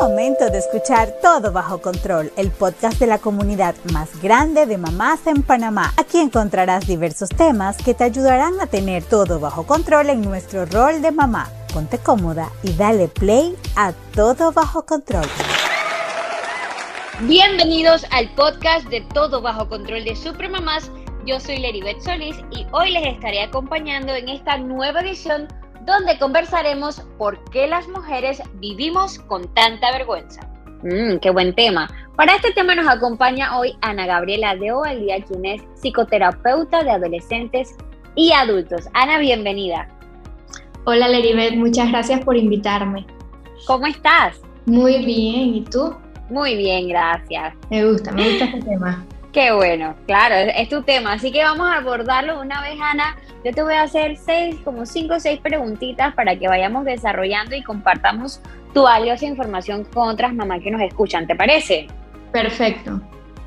momento de escuchar Todo Bajo Control, el podcast de la comunidad más grande de mamás en Panamá. Aquí encontrarás diversos temas que te ayudarán a tener todo bajo control en nuestro rol de mamá. Ponte cómoda y dale play a Todo Bajo Control. Bienvenidos al podcast de Todo Bajo Control de Supremamás. Yo soy Leribet Solís y hoy les estaré acompañando en esta nueva edición donde conversaremos por qué las mujeres vivimos con tanta vergüenza. Mmm, qué buen tema. Para este tema nos acompaña hoy Ana Gabriela de Ovaldía, quien es psicoterapeuta de adolescentes y adultos. Ana, bienvenida. Hola Leribet, muchas gracias por invitarme. ¿Cómo estás? Muy bien, ¿y tú? Muy bien, gracias. Me gusta, me gusta este tema. Qué bueno, claro, es, tu tema. Así que vamos a abordarlo una vez, Ana. Yo te voy a hacer seis, como cinco o seis preguntitas para que vayamos desarrollando y compartamos tu valiosa información con otras mamás que nos escuchan. ¿Te parece? Perfecto.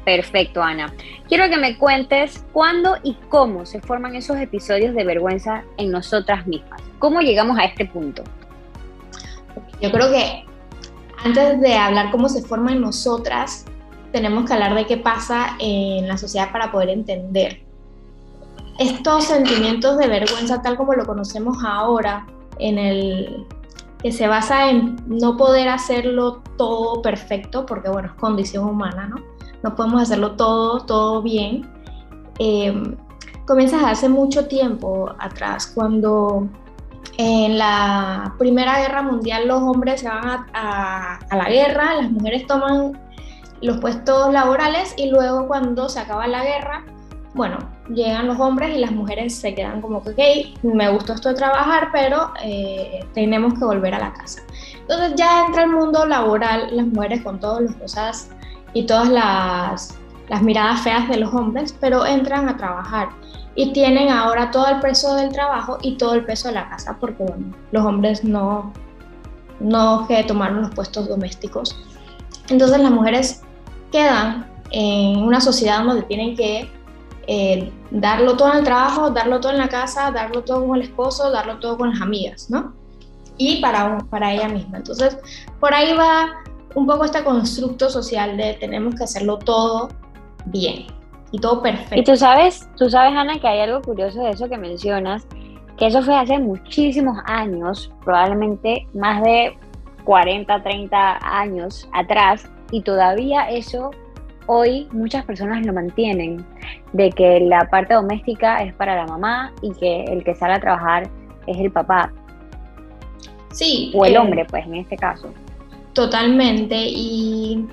Perfecto, Ana. Quiero que me cuentes cuándo y cómo se forman esos episodios de vergüenza en nosotras mismas. ¿Cómo llegamos a este punto? Yo creo que antes de hablar cómo se forma en nosotras, tenemos que hablar de qué pasa en la sociedad para poder entender. Estos sentimientos de vergüenza, tal como lo conocemos ahora, en el que se basa en no poder hacerlo todo perfecto, porque bueno, es condición humana, ¿no? No podemos hacerlo todo, todo bien. Eh, comienza hace mucho tiempo atrás, cuando en la Primera Guerra Mundial los hombres se van a, a la guerra, las mujeres toman los puestos laborales y luego cuando se acaba la guerra, bueno, llegan los hombres y las mujeres se quedan como que, ok, me gustó esto de trabajar, pero eh, tenemos que volver a la casa. Entonces ya entra el mundo laboral, las mujeres con todas las cosas y todas las, las miradas feas de los hombres, pero entran a trabajar y tienen ahora todo el peso del trabajo y todo el peso de la casa, porque bueno, los hombres no, no que tomaron los puestos domésticos. Entonces las mujeres quedan en una sociedad donde tienen que eh, darlo todo en el trabajo, darlo todo en la casa, darlo todo con el esposo, darlo todo con las amigas, ¿no? Y para, para ella misma. Entonces, por ahí va un poco este constructo social de tenemos que hacerlo todo bien y todo perfecto. Y tú sabes, tú sabes, Ana, que hay algo curioso de eso que mencionas, que eso fue hace muchísimos años, probablemente más de 40, 30 años atrás, y todavía eso hoy muchas personas lo mantienen, de que la parte doméstica es para la mamá y que el que sale a trabajar es el papá. Sí. O el eh, hombre, pues, en este caso. Totalmente. Y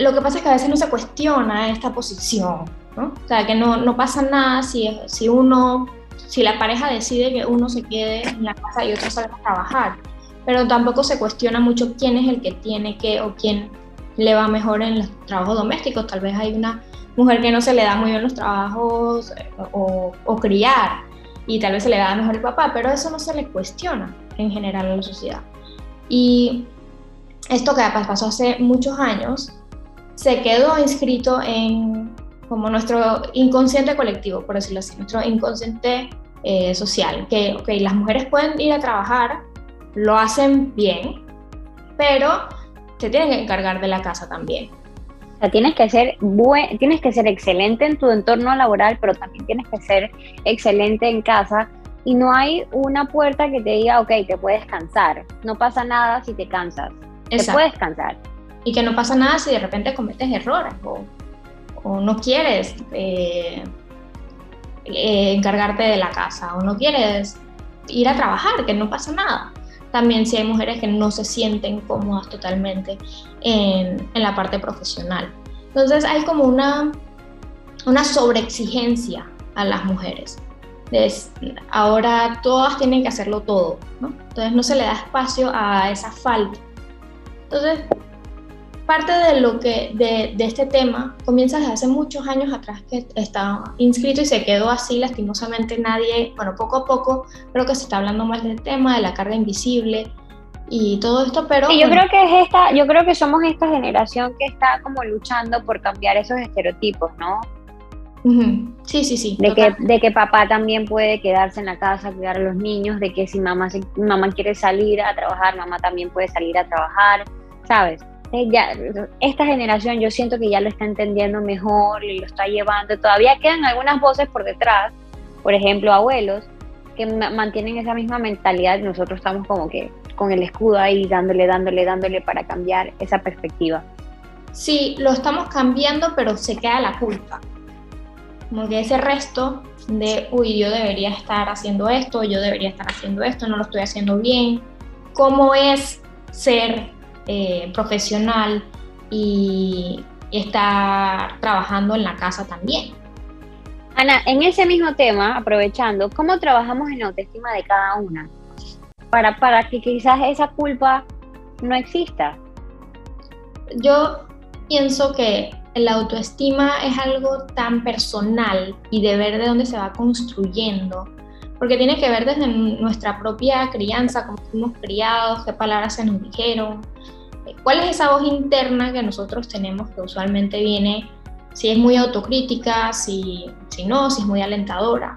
lo que pasa es que a veces no se cuestiona esta posición, ¿no? O sea, que no, no pasa nada si, si uno, si la pareja decide que uno se quede en la casa y otro salga a trabajar pero tampoco se cuestiona mucho quién es el que tiene que o quién le va mejor en los trabajos domésticos. Tal vez hay una mujer que no se le da muy bien los trabajos eh, o, criar y tal vez se le da mejor el papá, pero eso no se le cuestiona en general en la sociedad. Y esto que pasó hace muchos años se quedó inscrito en como nuestro inconsciente colectivo, por decirlo así, nuestro inconsciente eh, social, que okay, las mujeres pueden ir a trabajar lo hacen bien, pero se tienen que encargar de la casa también. O sea, tienes que ser buen, tienes que ser excelente en tu entorno laboral, pero también tienes que ser excelente en casa. Y no hay una puerta que te diga, ok, te puedes cansar. No pasa nada si te cansas. Te puedes cansar. Y que no pasa nada si de repente cometes errores o, o no quieres eh, eh, encargarte de la casa o no quieres ir a trabajar, que no pasa nada también si hay mujeres que no se sienten cómodas totalmente en, en la parte profesional. Entonces hay como una, una sobreexigencia a las mujeres. ahora todas tienen que hacerlo todo, ¿no? Entonces no se le da espacio a esa falta. Entonces, parte de lo que de, de, este tema comienza desde hace muchos años atrás que está inscrito y se quedó así lastimosamente nadie bueno poco a poco creo que se está hablando más del tema de la carga invisible y todo esto pero yo creo que es esta yo creo que somos esta generación que está como luchando por cambiar esos estereotipos no Sí, sí, sí. De que, de que papá también puede quedarse en la casa, cuidar a los niños, de que si mamá, si mamá quiere salir a trabajar, mamá también puede salir a trabajar, ¿sabes? Eh, ya, esta generación yo siento que ya lo está entendiendo mejor y lo está llevando. Todavía quedan algunas voces por detrás, por ejemplo, abuelos, que mantienen esa misma mentalidad. Nosotros estamos como que con el escudo ahí dándole, dándole, dándole para cambiar esa perspectiva. Sí, lo estamos cambiando, pero se queda la culpa. Como que ese resto de, uy, yo debería estar haciendo esto, yo debería estar haciendo esto, no lo estoy haciendo bien. ¿Cómo es ser eh, profesional y estar trabajando en la casa también? Ana, en ese mismo tema, aprovechando, ¿cómo trabajamos en la autoestima de cada una? Para, para que quizás esa culpa no exista. Yo pienso que la autoestima es algo tan personal y de ver de dónde se va construyendo, porque tiene que ver desde nuestra propia crianza, cómo fuimos criados, qué palabras se nos dijeron, cuál es esa voz interna que nosotros tenemos que usualmente viene si es muy autocrítica, si, si no, si es muy alentadora.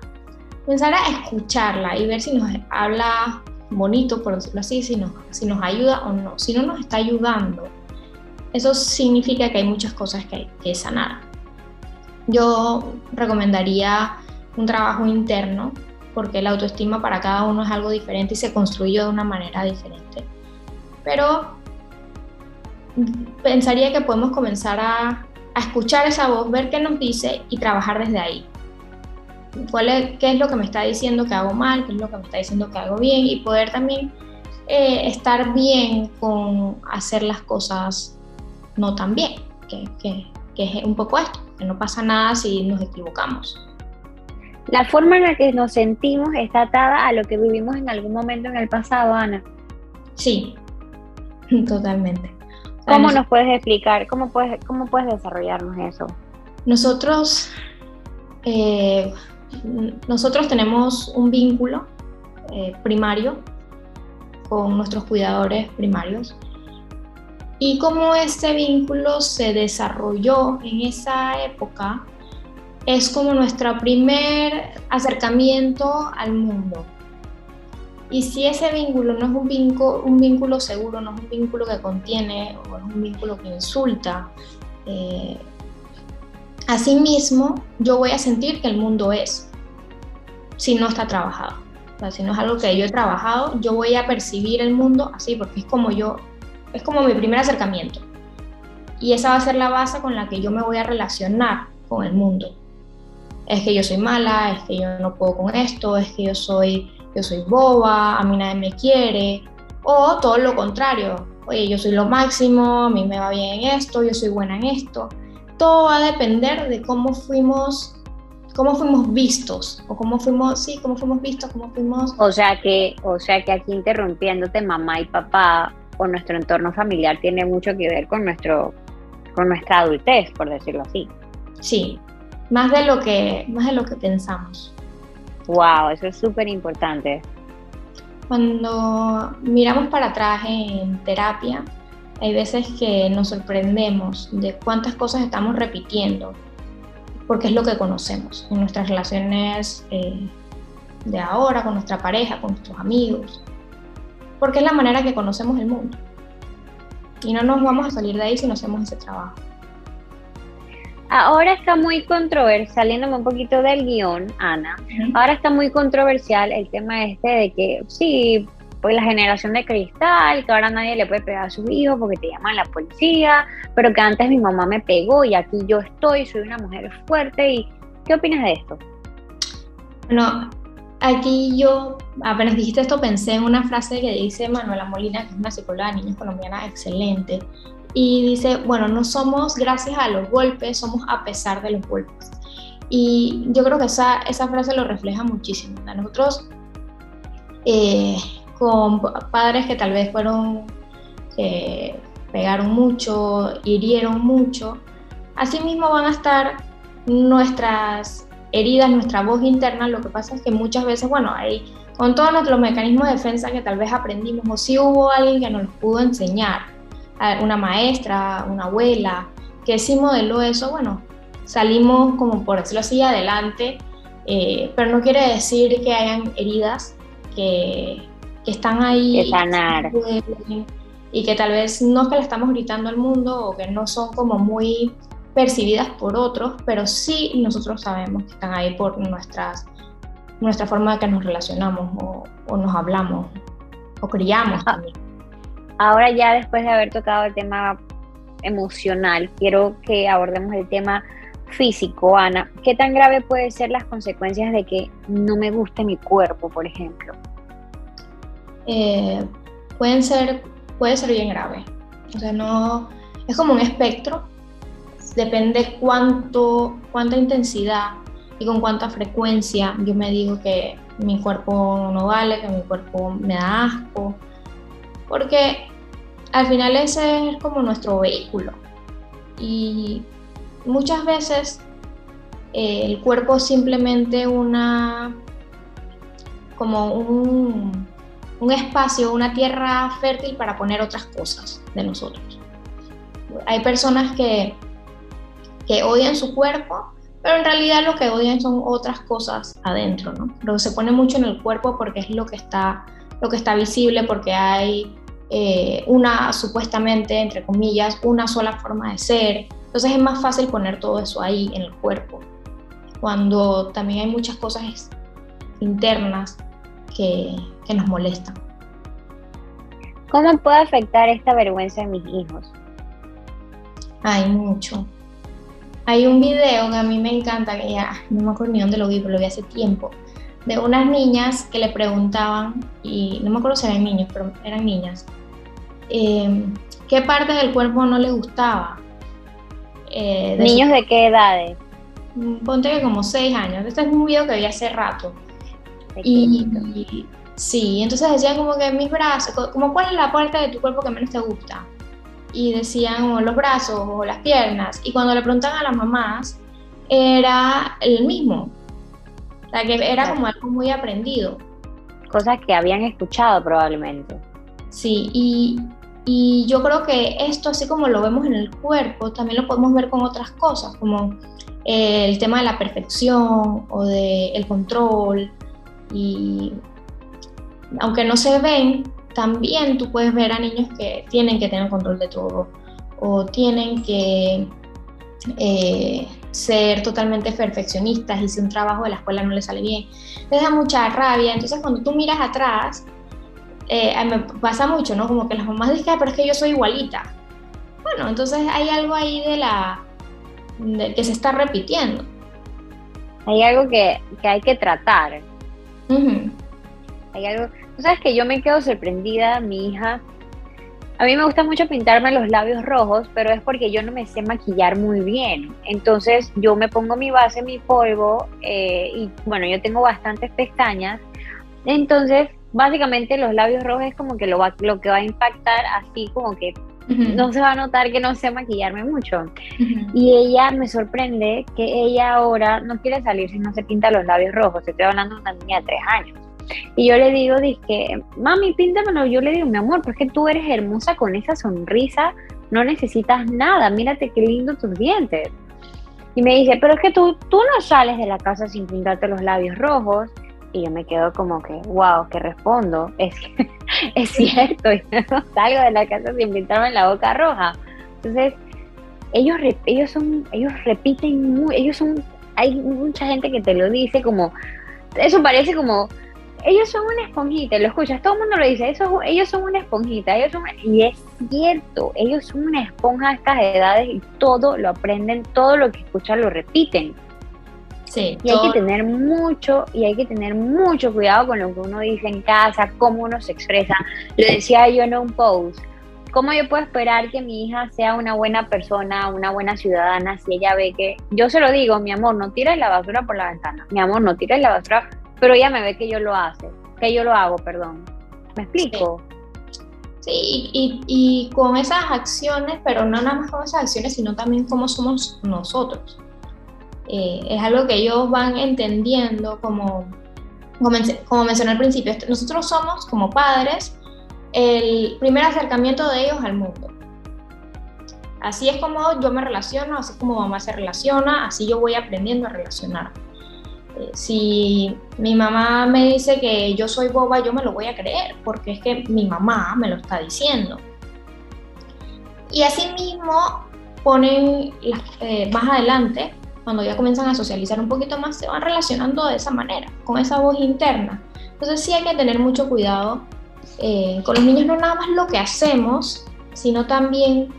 Pensar a escucharla y ver si nos habla bonito, por decirlo así, si nos, si nos ayuda o no. Si no nos está ayudando, eso significa que hay muchas cosas que hay que sanar. Yo recomendaría un trabajo interno porque la autoestima para cada uno es algo diferente y se construyó de una manera diferente. Pero pensaría que podemos comenzar a a escuchar esa voz, ver qué nos dice y trabajar desde ahí. ¿Cuál es, ¿Qué es lo que me está diciendo que hago mal? ¿Qué es lo que me está diciendo que hago bien? Y poder también eh, estar bien con hacer las cosas no tan bien, que, que, que es un poco esto, que no pasa nada si nos equivocamos. La forma en la que nos sentimos está atada a lo que vivimos en algún momento en el pasado, Ana. Sí, totalmente. ¿Cómo nos puedes explicar? ¿Cómo puedes, cómo puedes desarrollarnos eso? Nosotros, eh, nosotros tenemos un vínculo eh, primario con nuestros cuidadores primarios y cómo ese vínculo se desarrolló en esa época es como nuestro primer acercamiento al mundo. Y si ese vínculo no es un vínculo, seguro, no es un vínculo que contiene o es un vínculo que insulta, eh, asimismo yo voy a sentir que el mundo es, si no está trabajado. O sea, si no es algo que yo he trabajado, yo voy a percibir el mundo así, porque es como yo, es como mi primer acercamiento. Y esa va a ser la base con la que yo me voy a relacionar con el mundo. Es que yo soy mala, es que yo no puedo con esto, es que yo soy yo soy boba, a mí nadie me quiere, o todo lo contrario, oye, yo soy lo máximo, a mí me va bien en esto, yo soy buena en esto. Todo va a depender de cómo fuimos cómo fuimos vistos o cómo fuimos, sí, cómo fuimos vistos, cómo fuimos. O sea que, o sea que aquí interrumpiéndote, mamá y papá o nuestro entorno familiar tiene mucho que ver con nuestro, con nuestra adultez, por decirlo así. Sí, más de lo que, más de lo que pensamos. Wow, eso es súper importante. Cuando miramos para atrás en terapia, hay veces que nos sorprendemos de cuántas cosas estamos repitiendo, porque es lo que conocemos en nuestras relaciones eh, de ahora, con nuestra pareja, con nuestros amigos, porque es la manera que conocemos el mundo. Y no nos vamos a salir de ahí si no hacemos ese trabajo. Ahora está muy controversial, saliéndome un poquito del guion, Ana, ahora está muy controversial el tema este de que sí, pues la generación de cristal, que ahora nadie le puede pegar a sus hijos porque te llaman la policía, pero que antes mi mamá me pegó y aquí yo estoy, soy una mujer fuerte. y ¿Qué opinas de esto? Bueno, aquí yo, apenas dijiste esto, pensé en una frase que dice Manuela Molina, que es una psicóloga de niños colombiana excelente, y dice, bueno, no somos gracias a los golpes, somos a pesar de los golpes. Y yo creo que esa, esa frase lo refleja muchísimo. Nosotros, eh, con padres que tal vez fueron, eh, pegaron mucho, hirieron mucho, así mismo van a estar nuestras heridas, nuestra voz interna. Lo que pasa es que muchas veces, bueno, hay con todos nuestros mecanismos de defensa que tal vez aprendimos, o si hubo alguien que nos pudo enseñar una maestra, una abuela, que sí modeló eso, bueno, salimos, como por decirlo así, adelante, eh, pero no quiere decir que hayan heridas que, que están ahí. Que sanar. Y que tal vez no es que le estamos gritando al mundo o que no son como muy percibidas por otros, pero sí nosotros sabemos que están ahí por nuestras, nuestra forma de que nos relacionamos o, o nos hablamos o criamos ah, también. Ahora ya después de haber tocado el tema emocional, quiero que abordemos el tema físico, Ana. ¿Qué tan grave pueden ser las consecuencias de que no me guste mi cuerpo, por ejemplo? Eh, pueden ser, puede ser bien grave. O sea, no, es como un espectro. Depende cuánto, cuánta intensidad y con cuánta frecuencia yo me digo que mi cuerpo no vale, que mi cuerpo me da asco. Porque al final ese es como nuestro vehículo. Y muchas veces eh, el cuerpo es simplemente una como un, un, espacio, una tierra fértil para poner otras cosas de nosotros. Hay personas que, que odian su cuerpo, pero en realidad lo que odian son otras cosas adentro, ¿no? Pero se pone mucho en el cuerpo porque es lo que está, lo que está visible, porque hay eh, una supuestamente, entre comillas, una sola forma de ser. Entonces es más fácil poner todo eso ahí en el cuerpo, cuando también hay muchas cosas internas que, que nos molestan. ¿Cómo puede afectar esta vergüenza a mis hijos? Hay mucho. Hay un video que a mí me encanta, que ya no me acuerdo ni dónde lo vi, pero lo vi hace tiempo, de unas niñas que le preguntaban, y no me acuerdo si eran niños, pero eran niñas, Em, qué parte del cuerpo no le gustaba. Eh, ¿Niños de qué edades? Mm, ponte que como seis años. Este es un video que vi hace rato. Y, sí, entonces decían como que mis brazos, como cuál es la parte de tu cuerpo que menos te gusta. Y decían los brazos o las piernas. Y cuando le preguntan a las mamás, era el mismo. O sea, que era como algo muy aprendido. Cosas que habían escuchado probablemente. Sí, y, y yo creo que esto, así como lo vemos en el cuerpo, también lo podemos ver con otras cosas, como eh, el tema de la perfección o del el control. Y aunque no se ven, también tú puedes ver a niños que tienen que tener control de todo o tienen que eh, ser totalmente perfeccionistas y si un trabajo de la escuela no les sale bien, les da mucha rabia. Entonces cuando tú miras atrás, eh, me pasa mucho, ¿no? Como que las mamás dicen, pero es que yo soy igualita. Bueno, entonces hay algo ahí de la que se está repitiendo. Hay algo que, que hay que tratar. Hay algo, tú sabes que yo me quedo sorprendida, mi hija. A mí me gusta mucho pintarme los labios rojos, pero es porque yo no me sé maquillar muy bien. Entonces yo me pongo mi base, mi polvo, eh, y bueno, yo tengo bastantes pestañas. Entonces básicamente los labios rojos es como que lo, va, lo que va a impactar así como que no se va a notar que no sé maquillarme mucho. Y ella me sorprende que ella ahora no quiere salir si no se pinta los labios rojos. Estoy hablando de una niña de tres años. Y yo le digo, dije, mami, píntamelo. Yo le digo, mi amor, pues que tú eres hermosa con esa sonrisa, no necesitas nada, mírate qué lindo tus dientes. Y me dice, pero es que tú, tú no sales de la casa sin pintarte los labios rojos y yo me quedo como que, wow, ¿qué respondo? Es, es cierto, yo no salgo de la casa sin pintarme la boca roja. Entonces, ellos, ellos, son, ellos repiten, ellos son, hay mucha gente que te lo dice como, eso parece como, ellos son una esponjita, lo escuchas, todo el mundo lo dice, eso, ellos son una esponjita, ellos son, y es cierto, ellos son una esponja a estas edades y todo lo aprenden, todo lo que escuchan lo repiten. Sí, y hay que tener mucho, y hay que tener mucho cuidado con lo que uno dice en casa, cómo uno se expresa. Lo decía yo en un post. ¿Cómo yo puedo esperar que mi hija sea una buena persona, una buena ciudadana, si ella ve que yo se lo digo, mi amor, no tires la basura por la ventana, mi amor, no tires la basura, pero ella me ve que yo lo hace, que yo lo hago, perdón. ¿Me explico? Sí, y, y con esas acciones, pero no nada más con esas acciones, sino también cómo somos nosotros. Eh, es algo que ellos van entendiendo como, como, mencioné al principio, nosotros somos como padres el primer acercamiento de ellos al mundo. Así es como yo me relaciono, así como mamá se relaciona, así yo voy aprendiendo a relacionar. Si mi mamá me dice que yo soy boba, yo me lo voy a creer, porque es que mi mamá me lo está diciendo. Y así mismo ponen eh, más adelante, cuando ya comienzan a socializar un poquito más, se van relacionando de esa manera, con esa voz interna. Entonces sí hay que tener mucho cuidado eh, con los niños, no nada más lo que hacemos, sino también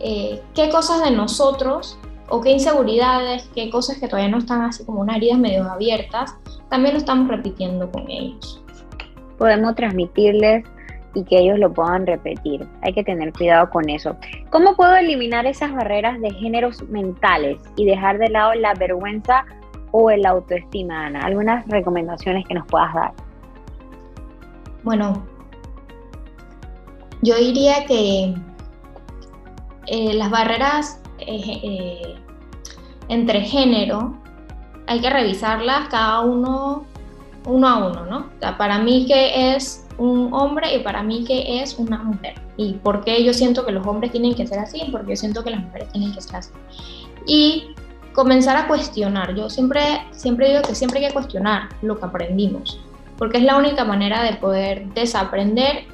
eh, qué cosas de nosotros o qué inseguridades, qué cosas que todavía no están así como unas heridas medio abiertas, también lo estamos repitiendo con ellos. Podemos transmitirles y que ellos lo puedan repetir. Hay que tener cuidado con eso. ¿Cómo puedo eliminar esas barreras de géneros mentales y dejar de lado la vergüenza o el autoestima, Ana? ¿Algunas recomendaciones que nos puedas dar? Bueno, yo diría que eh, las barreras eh, eh, entre género hay que revisarlas cada uno uno a uno, ¿no? para mí que es un hombre y para mí que es una mujer. Y por qué yo siento que los hombres tienen que ser así, porque yo siento que las mujeres tienen que ser así. Y comenzar a cuestionar. Yo siempre, siempre digo que siempre hay que cuestionar lo que aprendimos, porque es la única manera de poder desaprender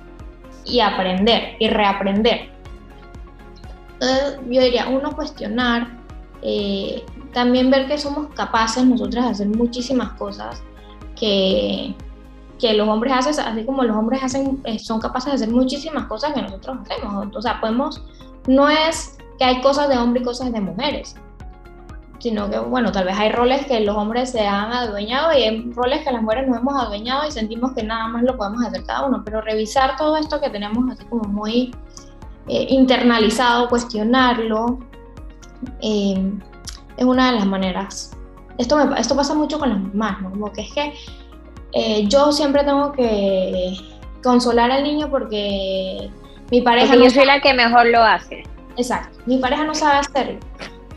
y aprender y reaprender. Entonces, yo diría, uno, cuestionar, eh, también ver que somos capaces nosotras de hacer muchísimas cosas que, que los hombres hacen, así como los hombres hacen, eh, son capaces de hacer muchísimas cosas que nosotros hacemos. O sea, podemos, no es que hay cosas de hombres y cosas de mujeres, sino que, bueno, tal vez hay roles que los hombres se han adueñado y hay roles que las mujeres nos hemos adueñado y sentimos que nada más lo podemos hacer cada uno, pero revisar todo esto que tenemos así como muy eh, internalizado, cuestionarlo, eh, es una de las maneras. Esto, me, esto pasa mucho con las mamás, ¿no? Como que es que eh, yo siempre tengo que consolar al niño porque mi pareja... no yo soy la que mejor lo hace. Exacto, mi pareja no sabe hacerlo.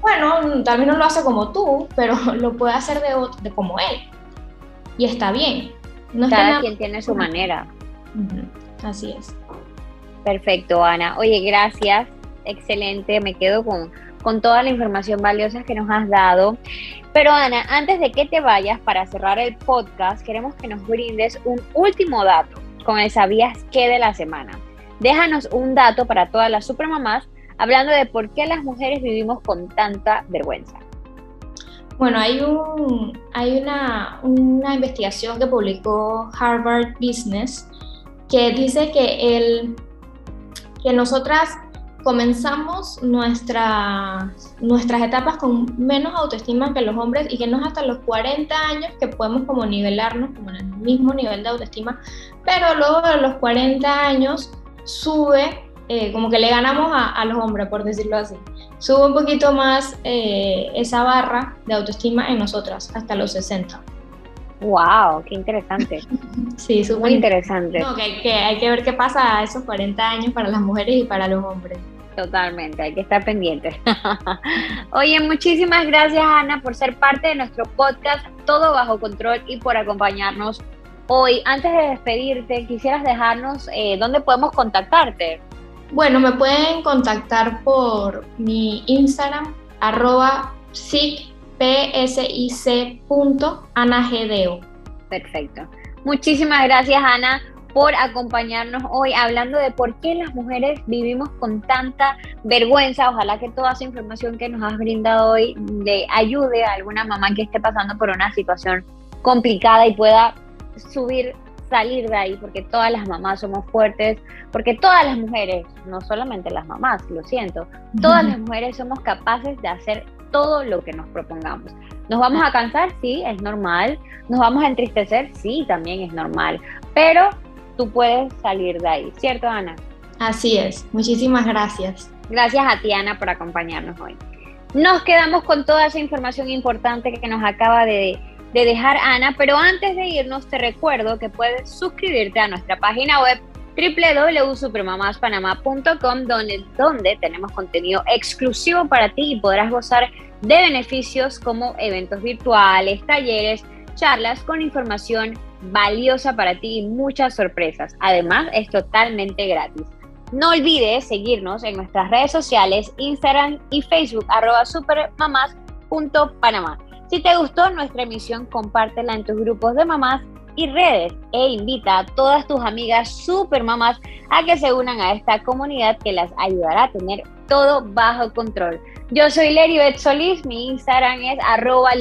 Bueno, tal vez no lo hace como tú, pero lo puede hacer de, de como él. Y está bien. No Cada quien tiene su manera. Así es. Perfecto, Ana. Oye, gracias. Excelente. Me quedo con, con toda la información valiosa que nos has dado. Pero Ana, antes de que te vayas para cerrar el podcast, queremos que nos brindes un último dato con el sabías qué de la semana. Déjanos un dato para todas las supermamás hablando de por qué las mujeres vivimos con tanta vergüenza. Bueno, hay, un, hay una, una investigación que publicó Harvard Business que dice que, el, que nosotras comenzamos nuestras etapas con menos autoestima que los hombres y que no es hasta los 40 años que podemos como nivelarnos como en el mismo nivel de autoestima, pero luego de los 40 años sube eh, como que le ganamos a, los hombres, por decirlo así. Sube un poquito más eh, esa barra de autoestima en nosotras, hasta los 60. ¡Wow! ¡Qué interesante! sí, súper Muy interesante. No, que, que, hay que ver qué pasa a esos 40 años para las mujeres y para los hombres. Totalmente, hay que estar pendientes. Oye, muchísimas gracias Ana por ser parte de nuestro podcast Todo Bajo Control y por acompañarnos hoy. Antes de despedirte, quisieras dejarnos eh, dónde podemos contactarte. Bueno, me pueden contactar por mi Instagram, arroba psic.anagdeo. Perfecto. Muchísimas gracias, Ana, por acompañarnos hoy hablando de por qué las mujeres vivimos con tanta vergüenza. Ojalá que toda esa información que nos has brindado hoy le ayude a alguna mamá que esté pasando por una situación complicada y pueda subir salir de ahí, porque todas las mamás somos fuertes, porque todas las mujeres, no solamente las mamás, lo siento, todas las mujeres somos capaces de hacer todo lo que nos propongamos. ¿Nos vamos a cansar? Sí, es normal. ¿Nos vamos a entristecer? Sí, también es normal. Pero tú puedes salir de ahí, ¿cierto, Ana? Así es. Muchísimas gracias. Gracias a ti, Ana, por acompañarnos hoy. Nos quedamos con toda esa información importante que nos acaba de de dejar Ana, pero antes de irnos te recuerdo que puedes suscribirte a nuestra página web www.supermamaspanamá.com donde, donde tenemos contenido exclusivo para ti y podrás gozar de beneficios como eventos virtuales, talleres, charlas con información valiosa para ti y muchas sorpresas. Además, es totalmente gratis. No olvides seguirnos en nuestras redes sociales, Instagram y Facebook, arroba supermamás.panamá. Si te gustó nuestra emisión, compártela en tus grupos de mamás y redes e invita a todas tus amigas supermamás a que se unan a esta comunidad que las ayudará a tener todo bajo control. Yo soy Leribet Solís, mi Instagram es arroba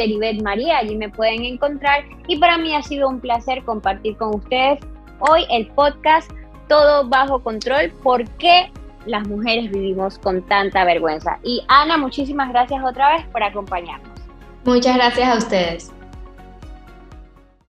María, allí me pueden encontrar y para mí ha sido un placer compartir con ustedes hoy el podcast Todo bajo control, ¿por qué las mujeres vivimos con tanta vergüenza? Y Ana, muchísimas gracias otra vez por acompañarnos. Muchas gracias a ustedes.